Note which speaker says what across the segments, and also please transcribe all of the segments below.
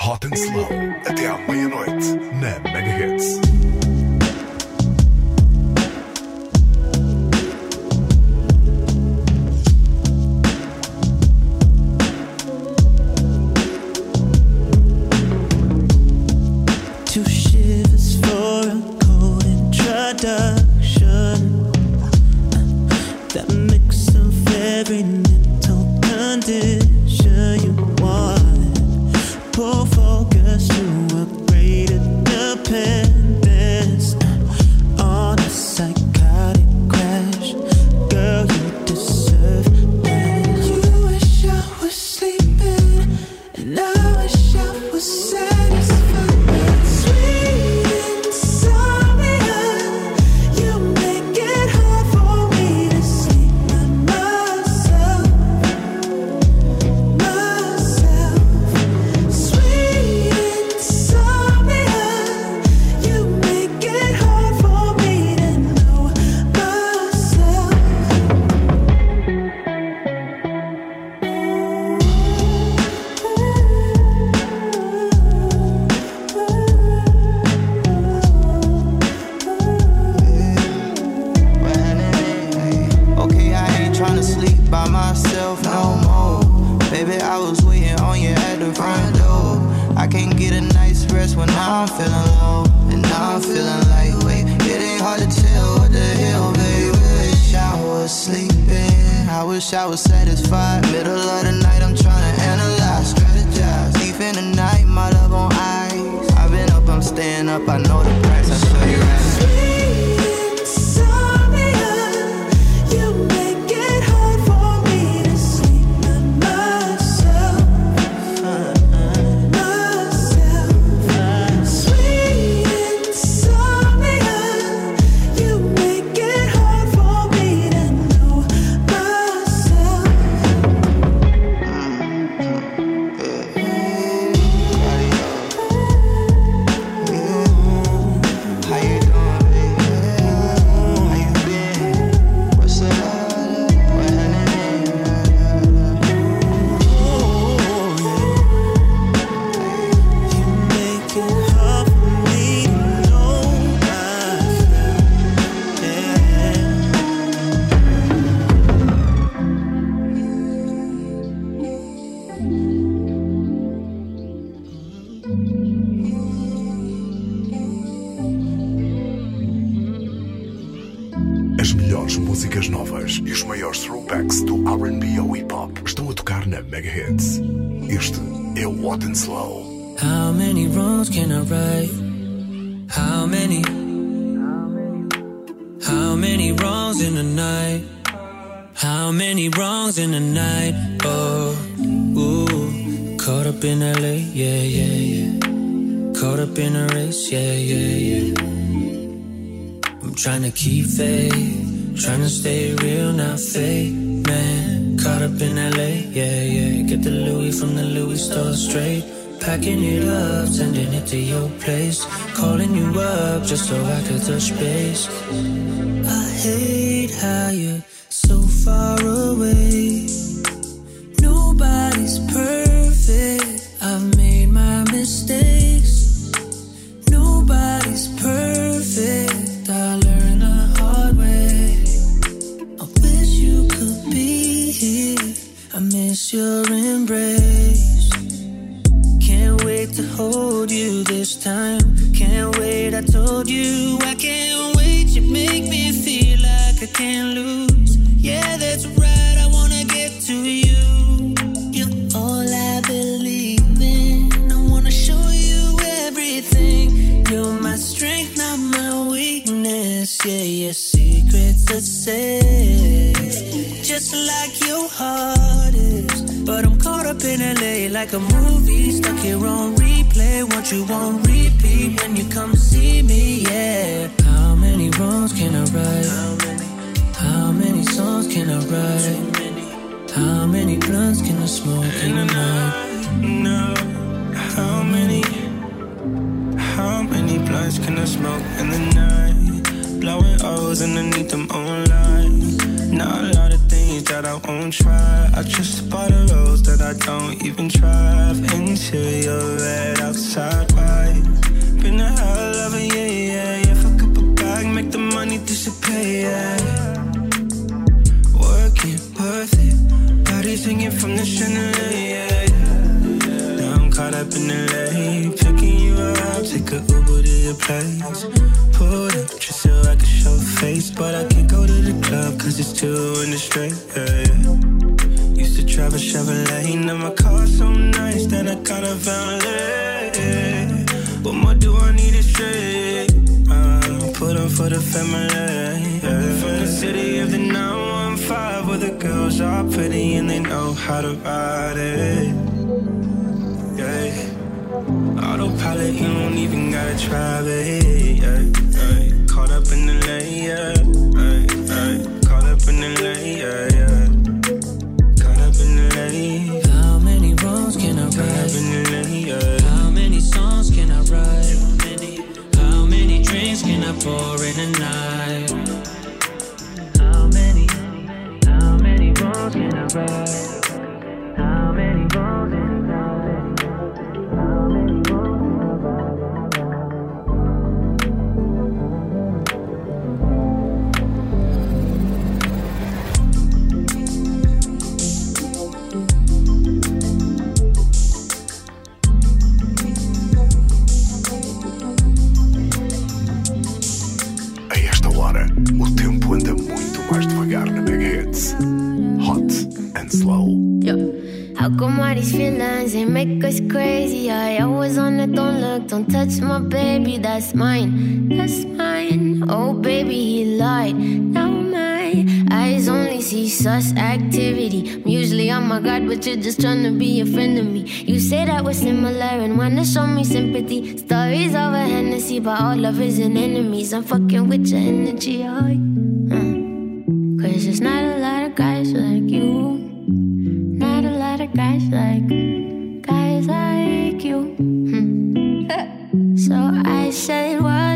Speaker 1: Hot and Slow, até à meia-noite, na Megahits.
Speaker 2: Two to
Speaker 3: the hell, baby. Wish I was sleeping. I wish I was satisfied. Middle of the night, I'm tryna analyze, strategize. Deep in the night, my love on ice. I've been up, I'm staying up. I know the price. I show you up
Speaker 2: in LA, yeah, yeah, yeah. Caught up in a race, yeah, yeah, yeah. I'm trying to keep faith, trying to stay real, not fake, man. Caught up in LA, yeah, yeah. Get the Louis from the Louis store straight. Packing it up, sending it to your place. Calling you up just so I could touch base. I hate how you're so far away. Just like your heart is. But I'm caught up in LA like a movie. Stuck here on replay. Want you on repeat when you come see me, yeah. How many wrongs can I right? How many? How many songs can I write? How many blunts can I smoke in the night?
Speaker 4: No, how many? How many blunts can I smoke in the night? O's underneath them online. Not a lot of things that I won't try. I just bought a rose that I don't even drive into your red sideways. Been a hell of a year, yeah, yeah. Fuck up a bag, make the money disappear, yeah. Working, worth it. Bodies hanging from the chandelier, yeah, yeah. Now I'm caught up in the lane, picking you up, take a Uber to your place. Pull up but I can't go to the club cause it's two in the straight, yeah. Used to drive a Chevrolet, now my car's so nice that I got a valet. What more do I need to say? Uh, put on for the family. Yeah. From the city of the 915 where the girls are pretty and they know how to ride it. Yeah. Autopilot, you don't even gotta try it. Yeah. Up in the yeah. yeah. Caught up in the lane, yeah. Caught up in the lane.
Speaker 2: How many wrongs can I
Speaker 4: Caught up in the.
Speaker 2: How many songs can I write? How many drinks can I pour in a night? How many, how many wrongs can I right?
Speaker 5: Feelings they make us crazy? I always on it, don't look, don't touch my baby, that's mine, that's mine. Oh baby, he lied. Now my eyes only see sus activity. I'm usually on my guard, but you're just trying to be a friend of me. You say that we're similar and wanna show me sympathy. Stories over Hennessy, but all lovers and enemies. I'm fucking with your energy, oh. Mm. Said, What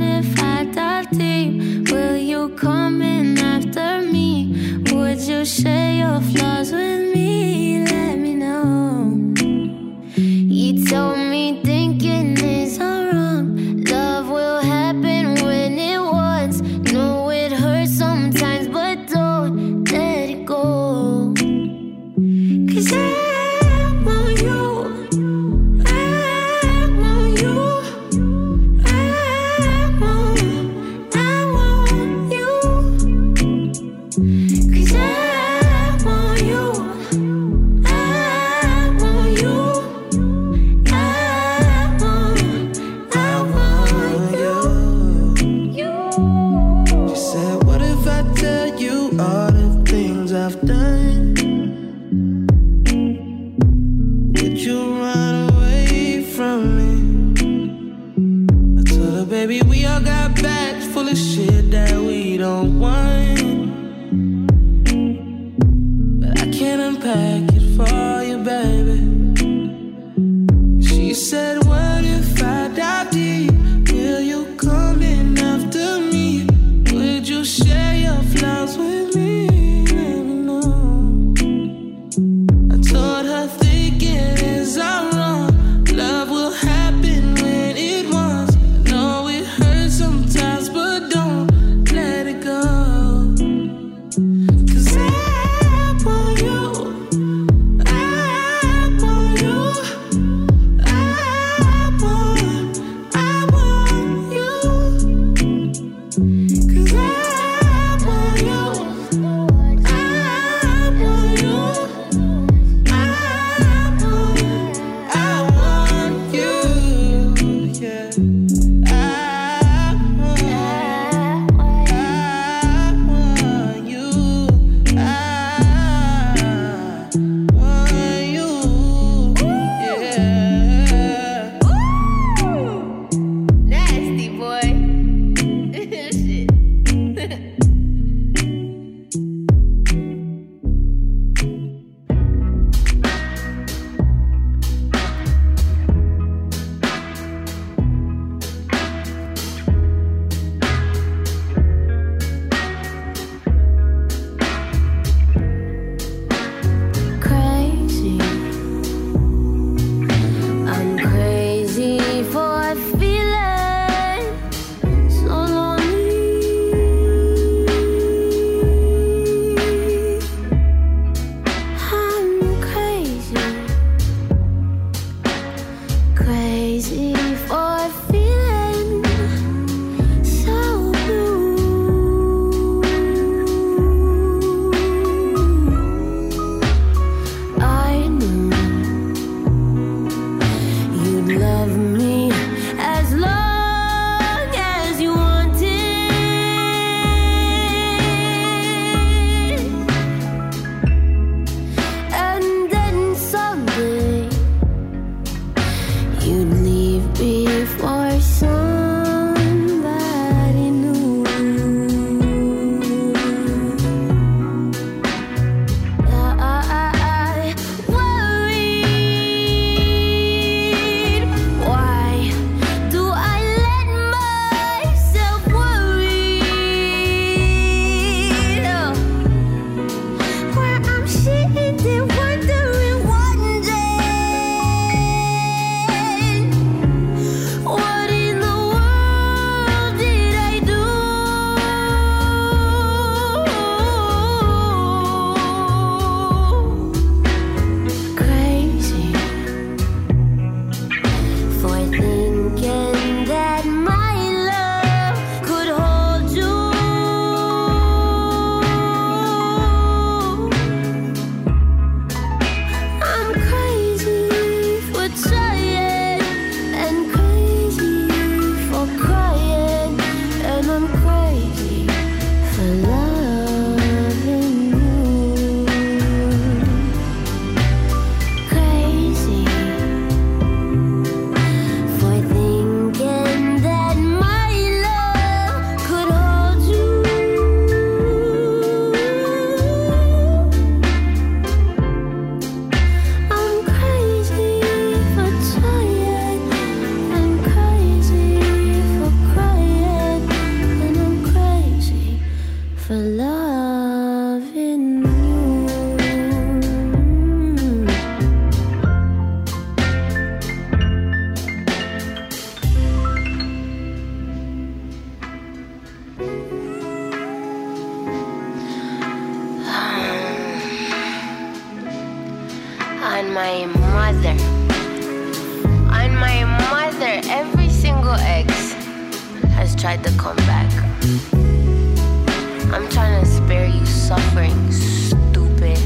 Speaker 5: suffering, stupid.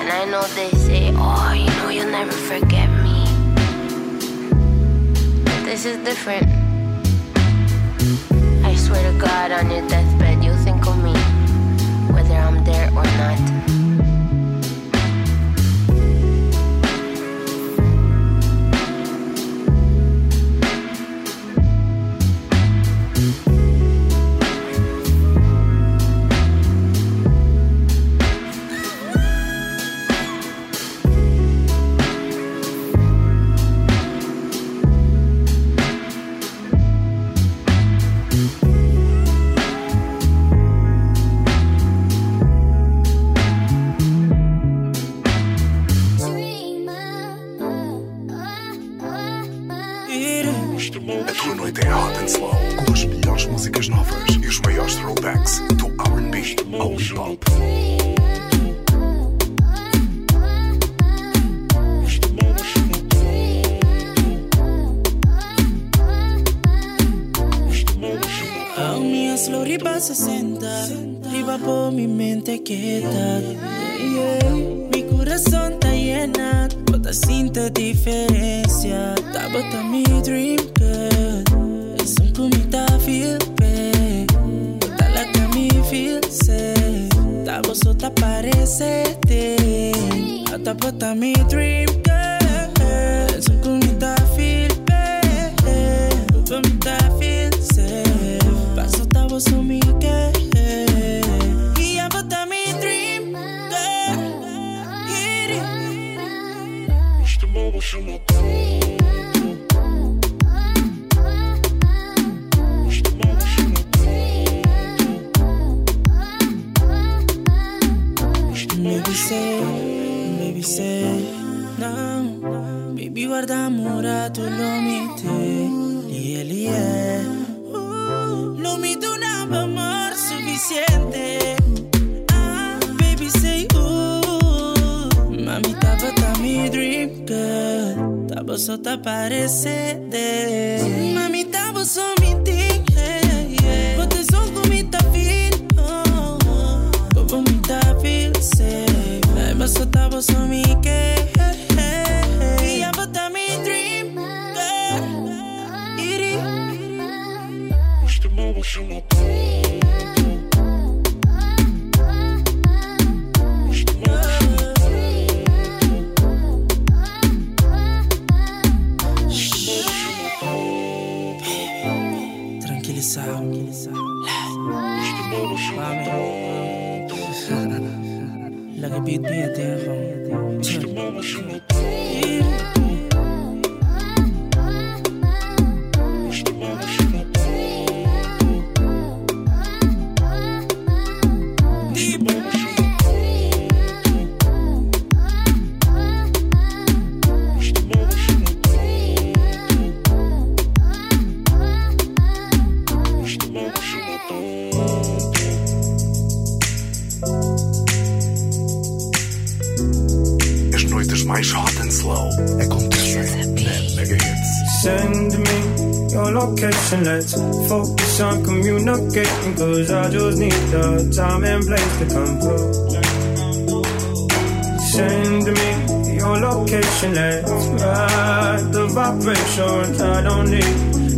Speaker 5: And I know they say, oh, you
Speaker 6: know, you'll never forget me. But this is different. I swear to God, on your deathbed, you'll think of me, whether I'm there or not. Them.
Speaker 7: Vos te parece de Mamita, mi ting yeah, Vos te son como mi feel oh, oh. Vos mi feel safe Vos sos vos beat me a
Speaker 4: and Cause I just need the time and place to come through. Send me your location, let's ride the vibrations. I don't need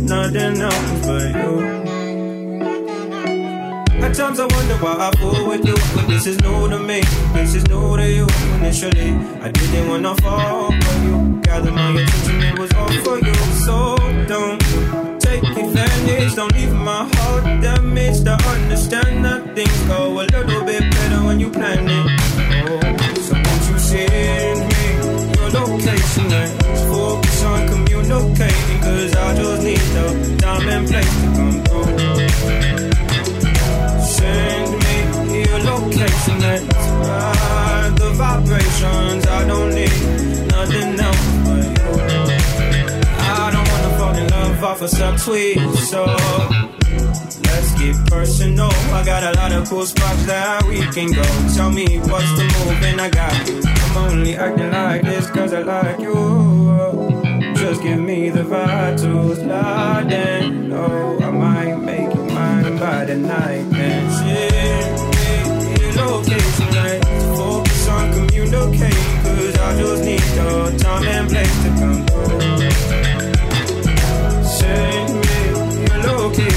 Speaker 4: nothing else but you. At times I wonder why I fool with you, but this is new to me. This is new to you. Initially, I didn't wanna fall for you. Gather my attention, it was all for you. So don't take advantage. Don't leave my heart damaged. I understand that things go a little bit better when you plan it. Oh, so won't you send me your location? Let's focus on communicating. Cause I just need the time and place to come through. Send me your location. Ride the vibrations. I don't need nothing else but you I don't wanna fall in love off a subtweet. So let's get personal. I got a lot of cool spots that we can go. Tell me what's the move, and I got you. I'm only acting like this cause I like you. Just give me the vibe to slide in. Oh, I might make you mine by the night. And shit, location, like focus on communicating. Cause I just need your time and place to come through send me your location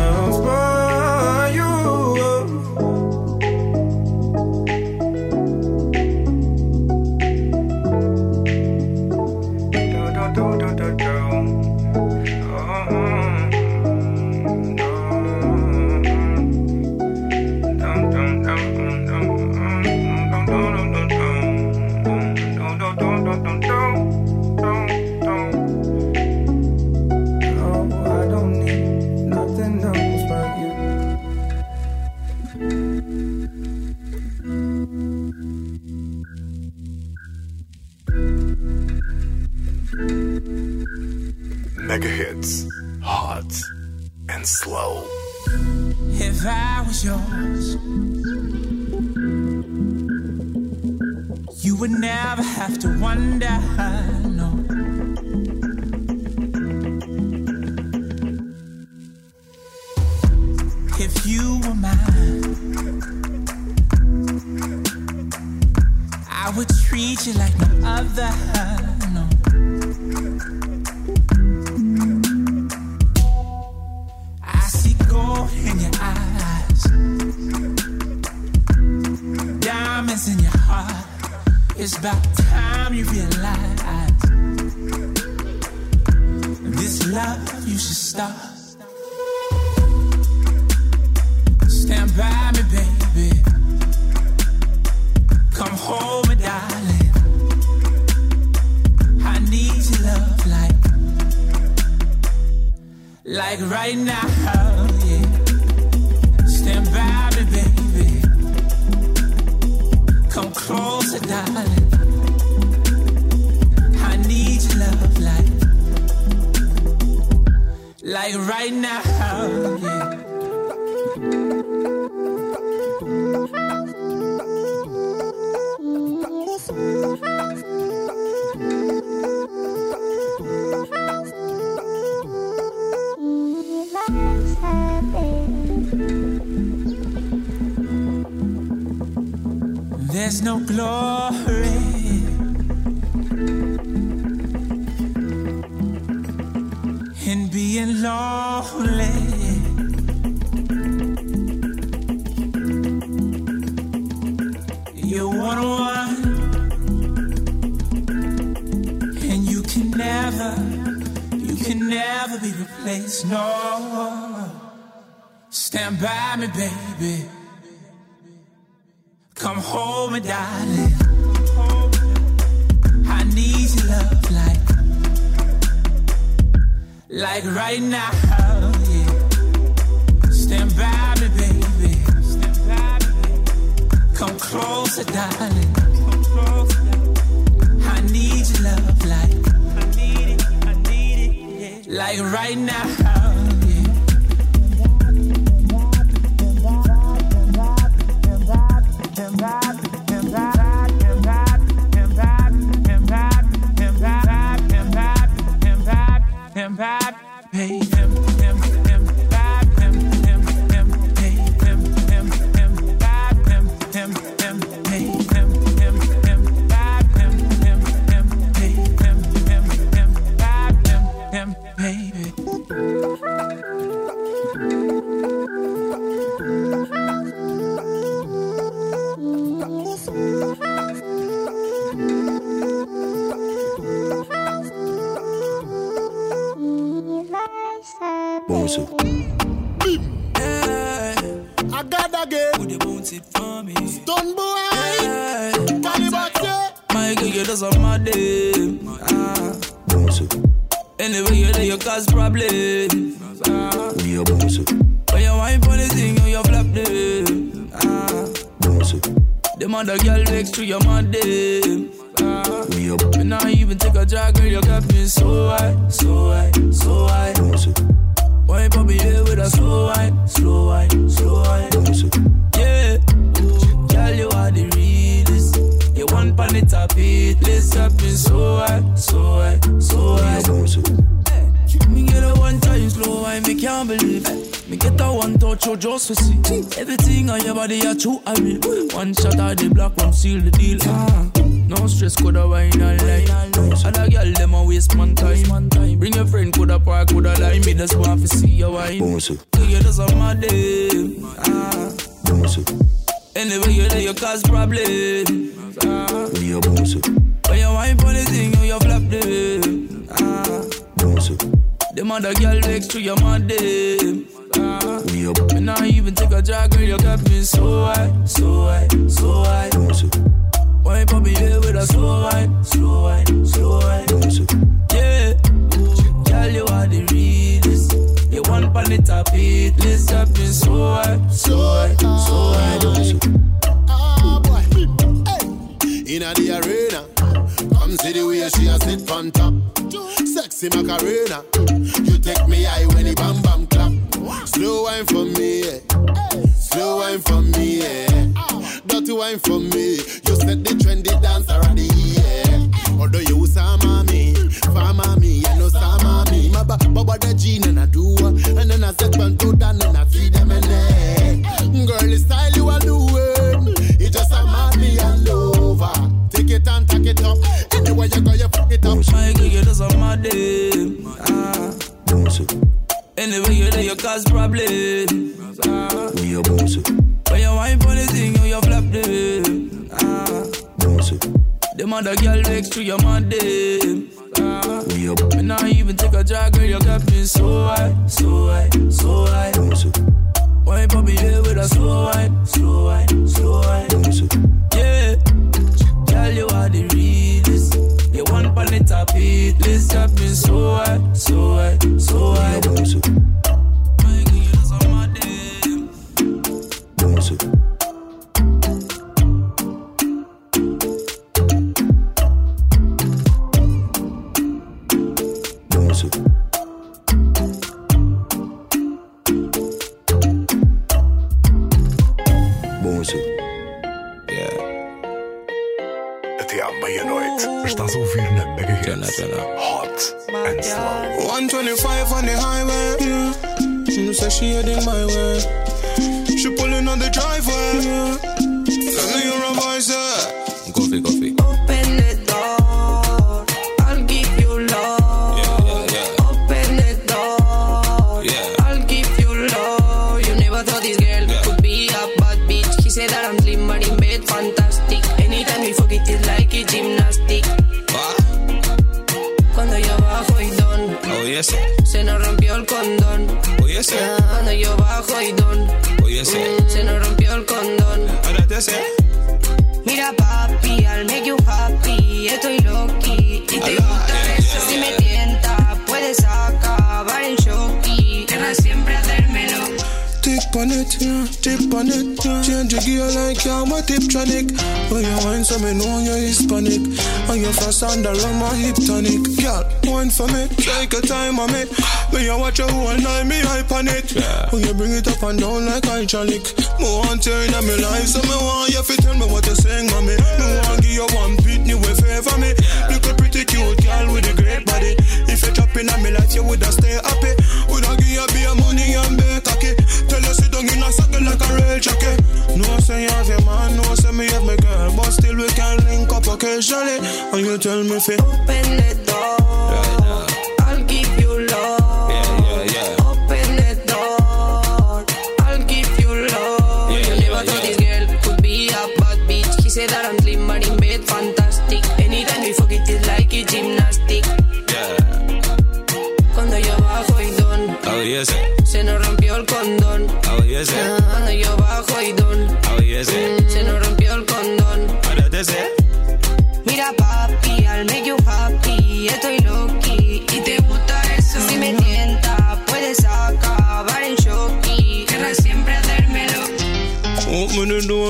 Speaker 7: If I was yours, you would never have to wonder, no. If you were mine, I would treat you like no other. About time you realize this love you should stop. Baby.
Speaker 8: Bonzo.
Speaker 9: I got again.
Speaker 7: Would you bounce it for me?
Speaker 9: Stone boy.
Speaker 7: Hey.
Speaker 9: Calibre.
Speaker 7: My girl, you just on my day. Ah.
Speaker 8: Bonzo.
Speaker 7: Anyway, you there, you cause problem. Ah.
Speaker 8: We are Bonzo.
Speaker 7: When you wine for the thing, you you flap them. Ah.
Speaker 8: Bonzo.
Speaker 7: Them other girl next to your man them. Ah.
Speaker 8: We are
Speaker 7: Me not even take a drag, girl, you got me so high, so high, so high.
Speaker 8: Bonzo.
Speaker 7: Wine for me here with a slow wine, slow wine, slow wine. Yeah, girl, you are the realest. You want pan it up, it. Let's up me so high, so high, so high. Me get a one time slow wine, me can't believe it. Me get a one touch, you just to see. Everything on your body, you true, I mean. One shot of the black, one seal the deal. Ah. No stress, coulda wine all night. Other girl, them a waste man time. Bring your friend, coulda park, coulda line. Me just want to see your wine.
Speaker 8: Bonzo.
Speaker 7: You just my day. Ah.
Speaker 8: Bonzo.
Speaker 7: Anyway, you there, you cause problem. Ah.
Speaker 8: We are Bonzo.
Speaker 7: When you wine for the thing, you, you flap them. Ah.
Speaker 8: Bonzo.
Speaker 7: Them other girl next to your man them. Ah.
Speaker 8: We are
Speaker 7: Me not even take a drag, girl, you got me so high, so high, so high.
Speaker 8: Bonzo.
Speaker 7: Wine for me here with a slow wine, slow wine, slow wine. Yeah, girl, you are the realest. You want pan it up, it. Let's up me so high, so high, so high.
Speaker 9: Ah, boy. Hey. In the arena. Come see the way she a sit on top. Sexy Macarena. You take me high when the bam bam clap. Slow wine for me, yeah. Slow wine for me, yeah. Dirty wine for me. You set the trendy dance already, yeah. Although you sama me, fama me, you know sama me. My ba baba the gene and I do, and then I set one to down and I see them in there. Girl, the style you are doing, it just a mad me all over. Take it and take it up. Anywhere you go, you fuck it up.
Speaker 7: My girl, you just on my day. Ah.
Speaker 8: Bonzo.
Speaker 7: Anyway, you there, you cause problem. Ah.
Speaker 8: We are Bonzo.
Speaker 7: When you wine for the thing, you, stop them. Ah.
Speaker 8: Bounce it.
Speaker 7: Them other girl next to your man, them. Ah.
Speaker 8: Me up.
Speaker 7: Me not even take a drag, girl, you got me so high, so high, so high.
Speaker 8: Bounce it.
Speaker 7: Wine for me here with a slow high, slow high, slow wine.
Speaker 8: Bounce it.
Speaker 7: Yeah. Girl, you are the realest. You one on the top it list. Got me so high, so high, so high.
Speaker 8: Bounce Don't it. zu. Bonzo.
Speaker 10: Yeah. Até à meia-noite. Estás a ouvir na Mega Hits. Hot and slow.
Speaker 11: 125 on the highway. Yeah. She knew she heading my way. She pulling on the driveway. Yeah. Tip on it. Change your gear like I'm a tiptronic. When you wine, so me know you're Hispanic. And you fast under on my hip tonic. Girl, wine for me, take a time on me. When you watch your whole night, me hype on it.
Speaker 10: Yeah.
Speaker 11: When you bring it up and down like hydraulic. Me want you in my life, so me want you to tell me what you're saying, mommy. Me want give you one beat, new way favor me. a pretty cute girl with a great body. If you drop in on me life, you woulda stay happy. Link up occasionally. And you tell me fi
Speaker 12: Open the door.
Speaker 10: Right now.
Speaker 12: I'll give you love.
Speaker 10: Yeah, yeah, yeah.
Speaker 12: Open the door. I'll give you love.
Speaker 10: Yeah,
Speaker 12: you
Speaker 10: yeah,
Speaker 12: never thought this girl could be a bad bitch. He said that I'm slim, but in bed fantastic. Anytime we fuck it, like a gymnastic.
Speaker 10: Yeah.
Speaker 12: Cuando yo bajo y don,
Speaker 10: Oh,
Speaker 12: se nos rompió el condón.
Speaker 10: Oh,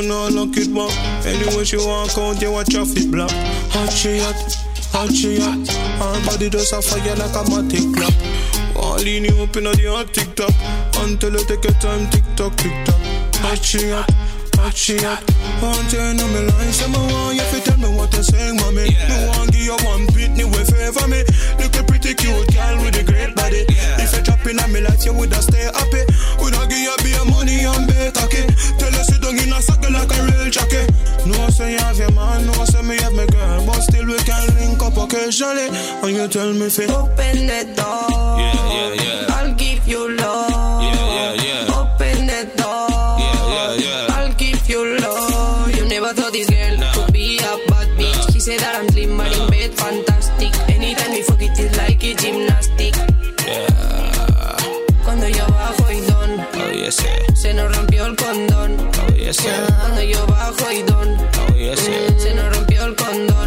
Speaker 11: Open now, lock it back. Anyway, she walk out, you watch traffic block. Hot she hot, hot she hot. Her body does a fire like a matic clock. All in you up in the hot TikTok. Until you take your time, TikTok, TikTok. Hot she hot, hot she hot. Want you know me line, so me want you to tell me what you're saying, mommy.
Speaker 10: Yeah.
Speaker 11: Me want give you one beat, new way favor me. Look a pretty cute girl with a great body.
Speaker 10: Yeah.
Speaker 11: If you drop in on me like you woulda stay happy. Woulda give you be money and be cocky. Tell you sit down in a circle like a real jockey. No say you have your man, no say me have my girl, but still we can link up occasionally. And you tell me fi
Speaker 12: Open the door.
Speaker 10: Yeah, yeah, yeah.
Speaker 12: I'll give you love.
Speaker 10: Yeah, yeah, yeah.
Speaker 12: Open Se nos rompió el condón.
Speaker 10: Oh, yes.
Speaker 12: Cuando yo bajo y don,
Speaker 10: Oh, yes,
Speaker 12: se nos rompió el condón.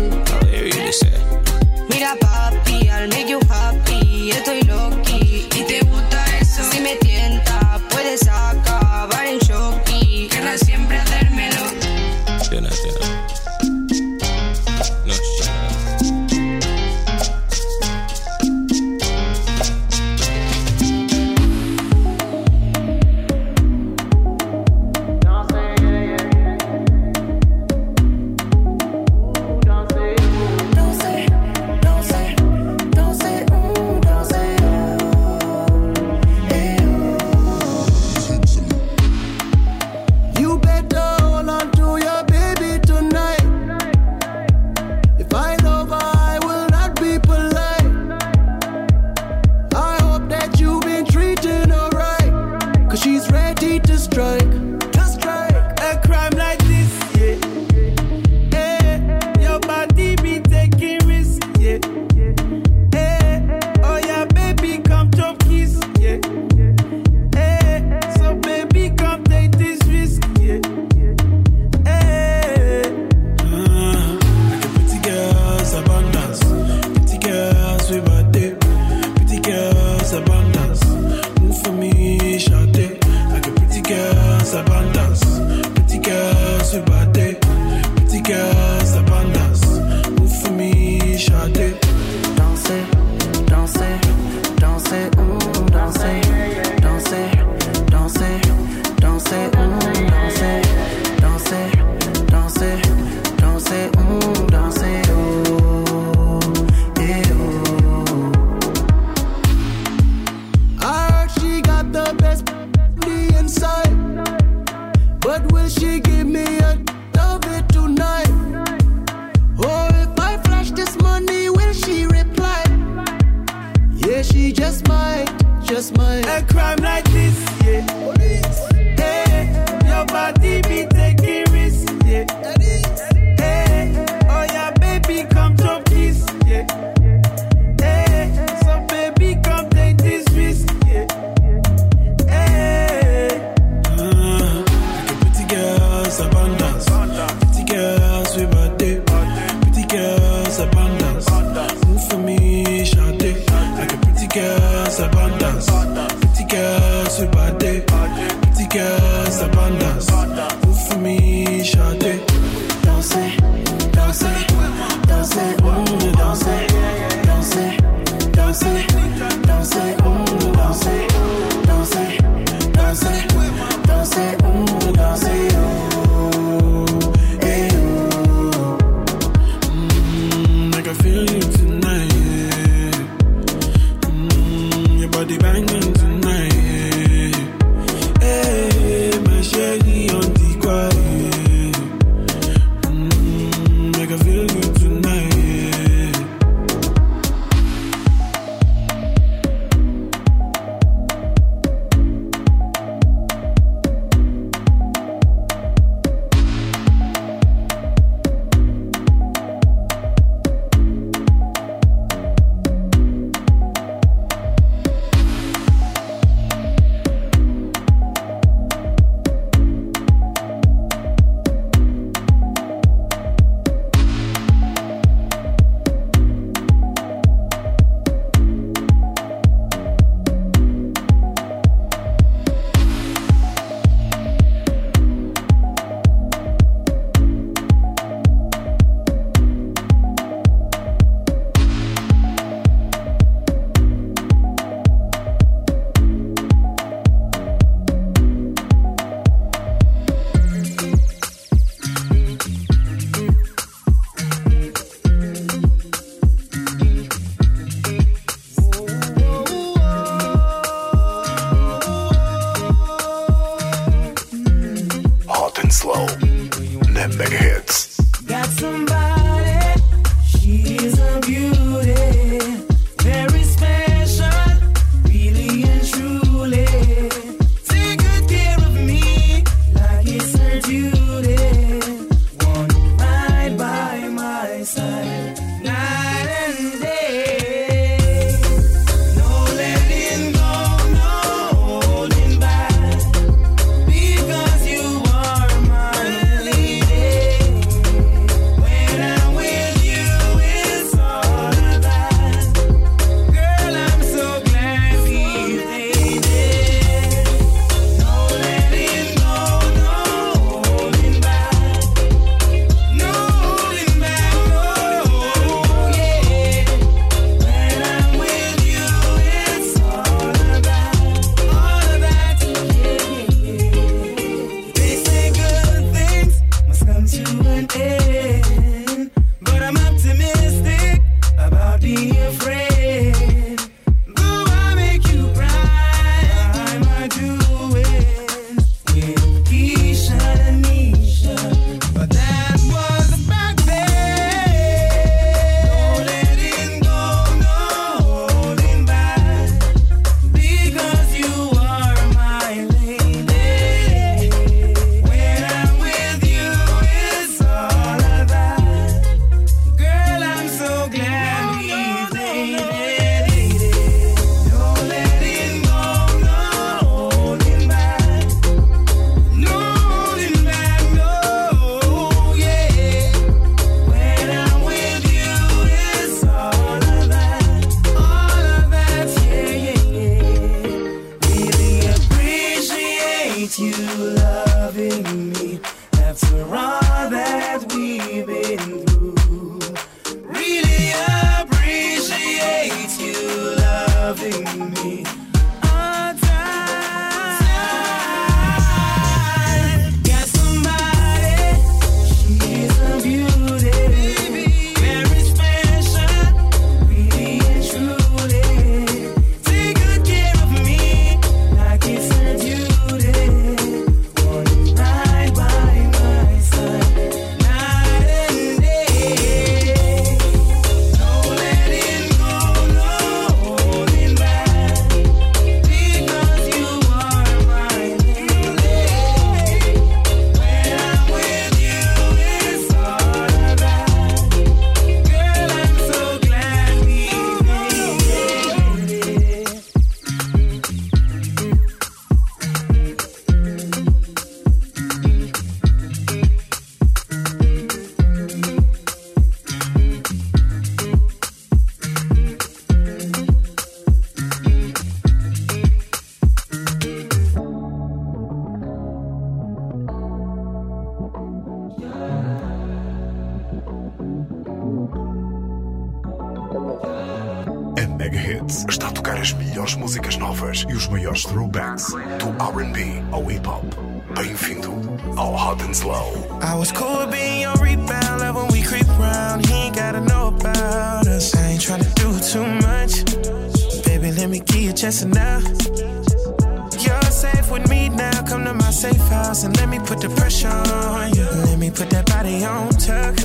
Speaker 13: You're safe with me now. Come to my safe house and let me put the pressure on you. Let me put that body on tuck.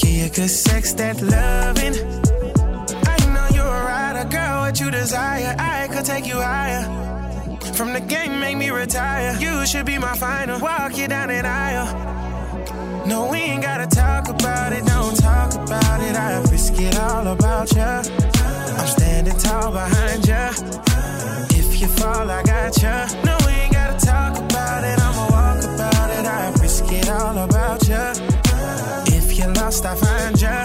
Speaker 13: Give you good sex, that loving. I know you're a rider, girl. What you desire, I could take you higher. From the game, make me retire. You should be my final. Walk you down that aisle. No, we ain't gotta talk about it. Don't talk about it. I risk it all about you. I'm standing tall behind you. If you fall, I got you. No, we ain't gotta talk about it. I'ma walk about it. I risk it all about you. If you're lost, I find you.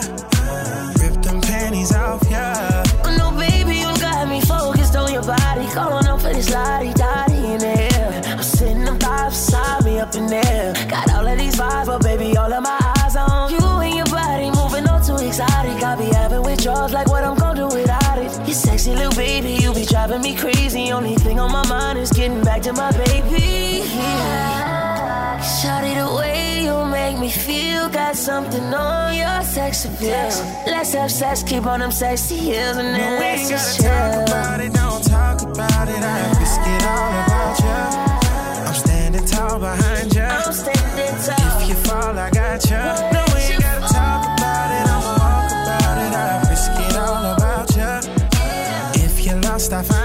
Speaker 13: Rip them panties off, yeah.
Speaker 2: Oh no, baby, you got me focused on your body. Going up for this lottie dottie in the air. I'm sitting them thighs beside me up in there. Got all of these vibes, but baby, all of my eyes on you and your body moving all too exotic. I be having withdrawals like what I'm gonna do without it. You sexy little baby, you be driving me crazy. Only thing on my mind is getting back to my baby. Shawty, the way you make me feel Got something on your sex appeal Let's have sex, keep on them sexy heels And then
Speaker 13: No, we
Speaker 2: let's just
Speaker 13: gotta talk about it, don't talk about it. I risk it all about you. I'm standing tall behind you.
Speaker 2: I'm standing tall
Speaker 13: If you fall, I got you. No, we ain't gotta talk about it. I'ma walk about it. I risk it all about you. If you're lost, I find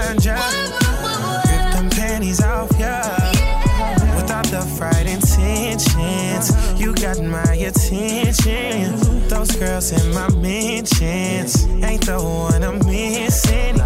Speaker 13: my attention. Those girls in my mentions ain't the one I'm missing.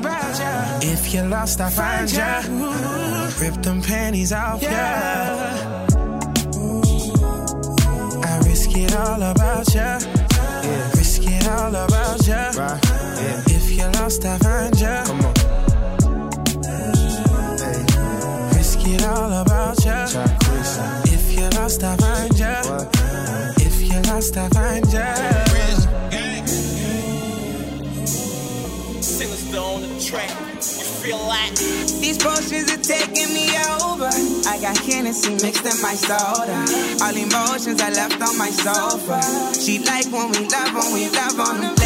Speaker 13: About you. If you're lost, I find you. Rip them panties off, yeah. I risk it all about you. Risk it all about you. If you're lost, I find you. Come on. Risk it all about you. If you're lost, I find you. If you're lost, I find you.
Speaker 14: Track. You feel like
Speaker 6: These potions are taking me over. I got Hennessy mixed in my soda. All emotions I left on my sofa. She like when we love, when we love on them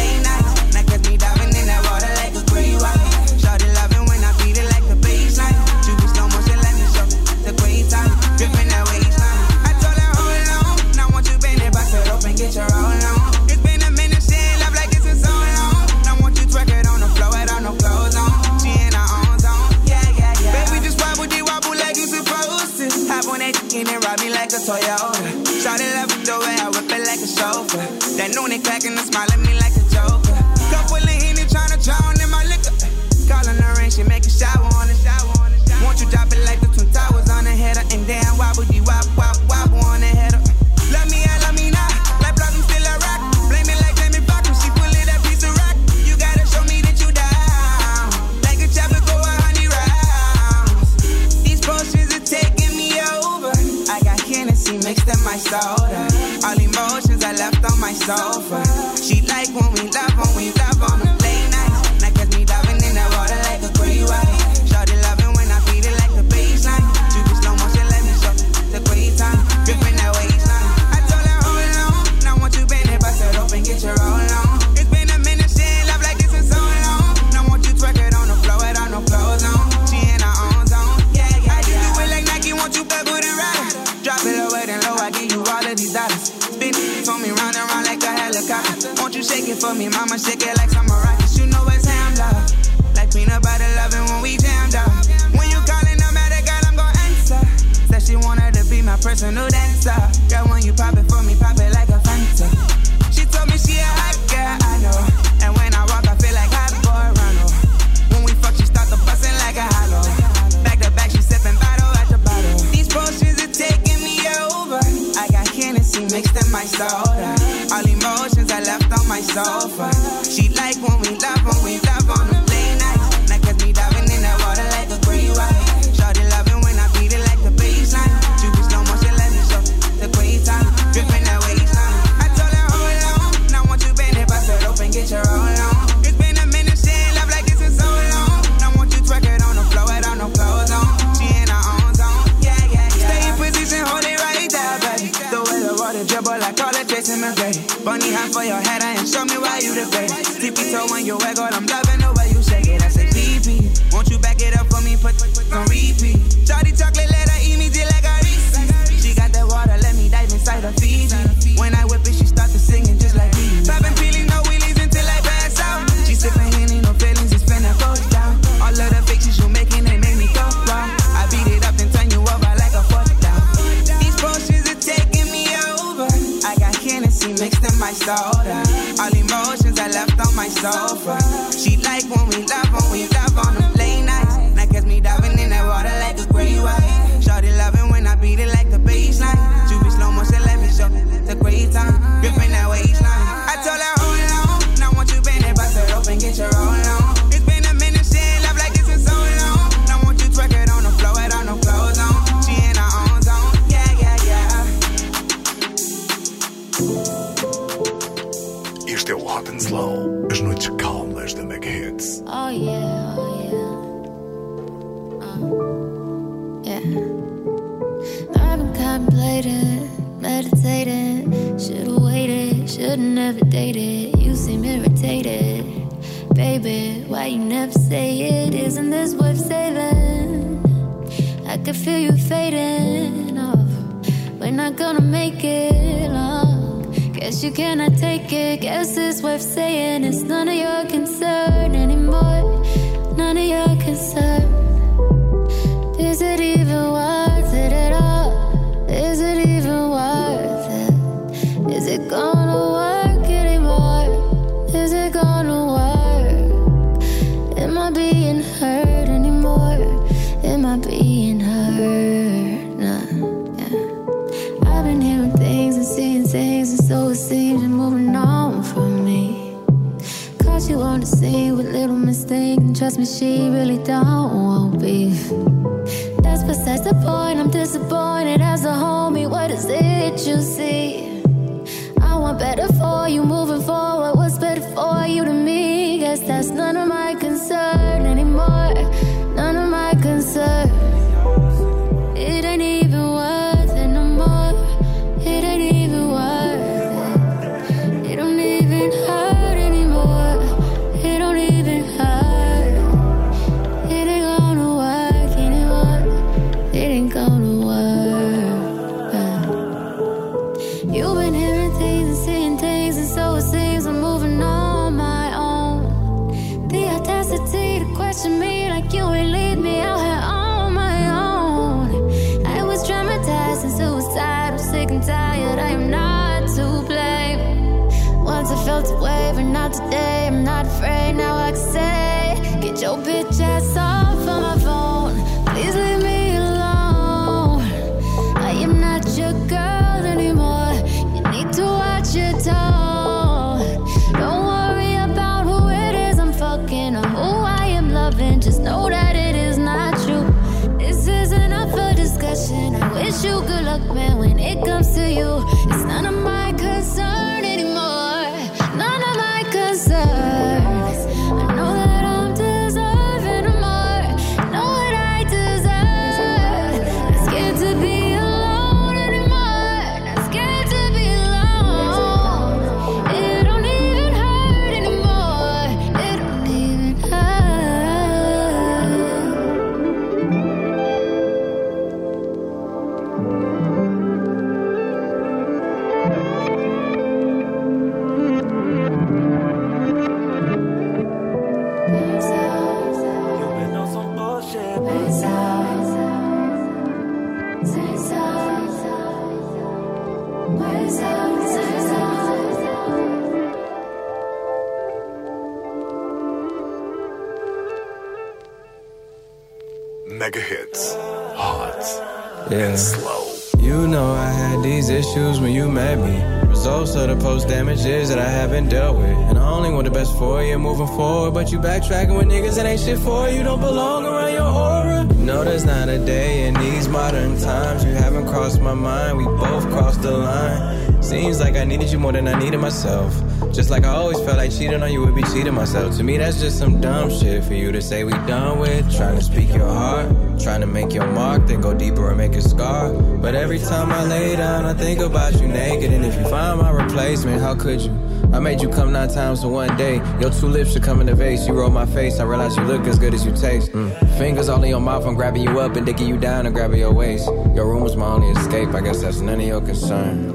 Speaker 6: All emotions I left on my sofa. Si piso en yo juego, I'm
Speaker 12: Este é o Hot and Slow, as noites calmas da Mega Hits.
Speaker 5: Oh yeah, oh yeah. Oh, yeah. I've been contemplating, meditating. Should've waited, should've never dated. You seem irritated. Baby, why you never say it? Isn't this worth saving? I can feel you fading off. We're not gonna make it. Guess you cannot take it. Guess it's worth saying it's none of your concern anymore. None of your concern. she really don't want beef. That's besides the point. I'm disappointed as a homie. What is it you see? I want better for you moving forward. What's better for you to me? Guess that's none of my concern anymore. None of my concern.
Speaker 12: Mega hits, hot, and slow.
Speaker 15: You know I had these issues when you met me. Results of the post damages that I haven't dealt with. And I only want the best for you moving forward. But you backtracking with niggas that ain't shit for you. Don't belong your aura. No, there's not a day in these modern times you haven't crossed my mind. We both crossed the line. Seems like I needed you more than I needed myself. Just like I always felt like cheating on you would be cheating myself. To me, that's just some dumb shit for you to say we done with. Trying to speak your heart, trying to make your mark, then go deeper and make a scar. But every time I lay down, I think about you naked. And if you find my replacement, how could you? I made you come nine times in one day. Your two lips should come in the vase. You roll my face. I realize you look as good as you taste. Mm. Fingers all in your mouth. I'm grabbing you up and digging you down and grabbing your waist. Your room was my only escape. I guess that's none of your concern.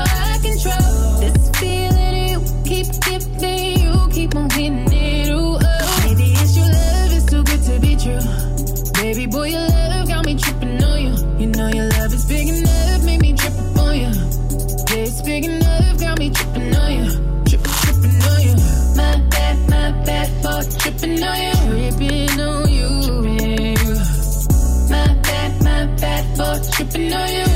Speaker 16: Tripping on you, ripping on you. My bad, my bad for tripping on you.